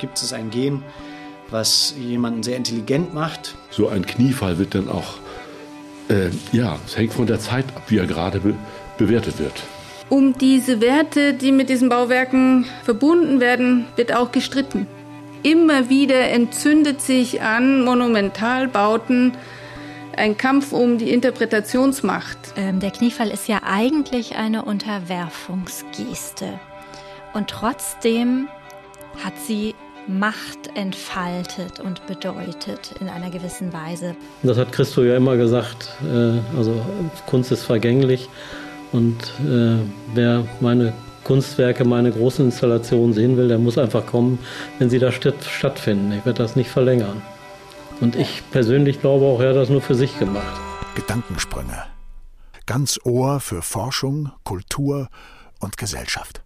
gibt es ein Gen, was jemanden sehr intelligent macht. So ein Kniefall wird dann auch, äh, ja, es hängt von der Zeit ab, wie er gerade be bewertet wird. Um diese Werte, die mit diesen Bauwerken verbunden werden, wird auch gestritten. Immer wieder entzündet sich an Monumentalbauten ein Kampf um die Interpretationsmacht. Ähm, der Kniefall ist ja eigentlich eine Unterwerfungsgeste. Und trotzdem hat sie Macht entfaltet und bedeutet in einer gewissen Weise. Das hat Christo ja immer gesagt, äh, also Kunst ist vergänglich und äh, wer meine Kunstwerke, meine großen Installationen sehen will, der muss einfach kommen, wenn sie da stattfinden. Ich werde das nicht verlängern. Und ich persönlich glaube auch, er hat das nur für sich gemacht. Gedankensprünge. Ganz Ohr für Forschung, Kultur und Gesellschaft.